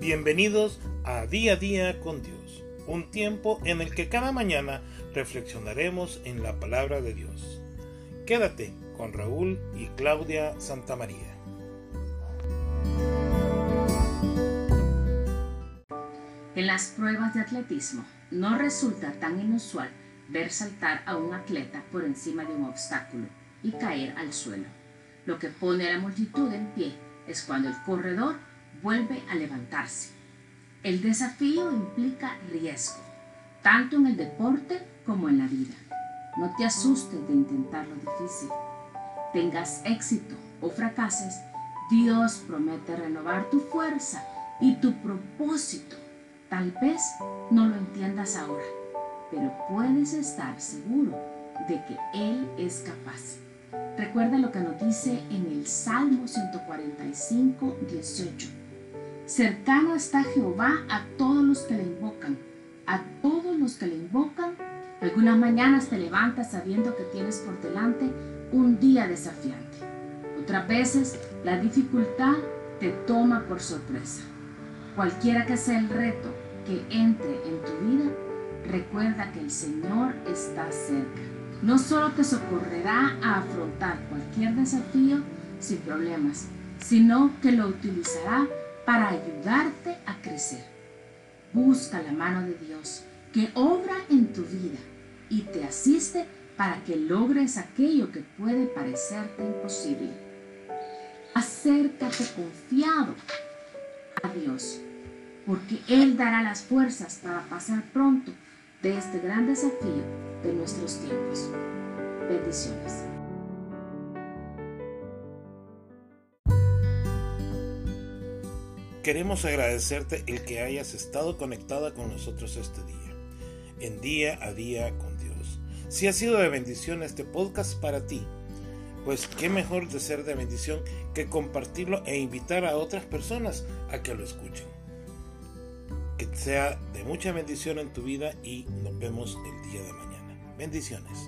Bienvenidos a Día a Día con Dios, un tiempo en el que cada mañana reflexionaremos en la palabra de Dios. Quédate con Raúl y Claudia Santamaría. En las pruebas de atletismo no resulta tan inusual ver saltar a un atleta por encima de un obstáculo y caer al suelo. Lo que pone a la multitud en pie es cuando el corredor vuelve a levantarse. El desafío implica riesgo, tanto en el deporte como en la vida. No te asustes de intentar lo difícil. Tengas éxito o fracases, Dios promete renovar tu fuerza y tu propósito. Tal vez no lo entiendas ahora, pero puedes estar seguro de que Él es capaz. Recuerda lo que nos dice en el Salmo 145, 18. Cercano está Jehová a todos los que le invocan, a todos los que le invocan. Algunas mañanas te levantas sabiendo que tienes por delante un día desafiante. Otras veces la dificultad te toma por sorpresa. Cualquiera que sea el reto que entre en tu vida, recuerda que el Señor está cerca. No solo te socorrerá a afrontar cualquier desafío sin problemas, sino que lo utilizará para ayudarte a crecer. Busca la mano de Dios que obra en tu vida y te asiste para que logres aquello que puede parecerte imposible. Acércate confiado a Dios, porque Él dará las fuerzas para pasar pronto de este gran desafío de nuestros tiempos. Bendiciones. Queremos agradecerte el que hayas estado conectada con nosotros este día, en día a día con Dios. Si ha sido de bendición este podcast para ti, pues qué mejor de ser de bendición que compartirlo e invitar a otras personas a que lo escuchen. Que sea de mucha bendición en tu vida y nos vemos el día de mañana. Bendiciones.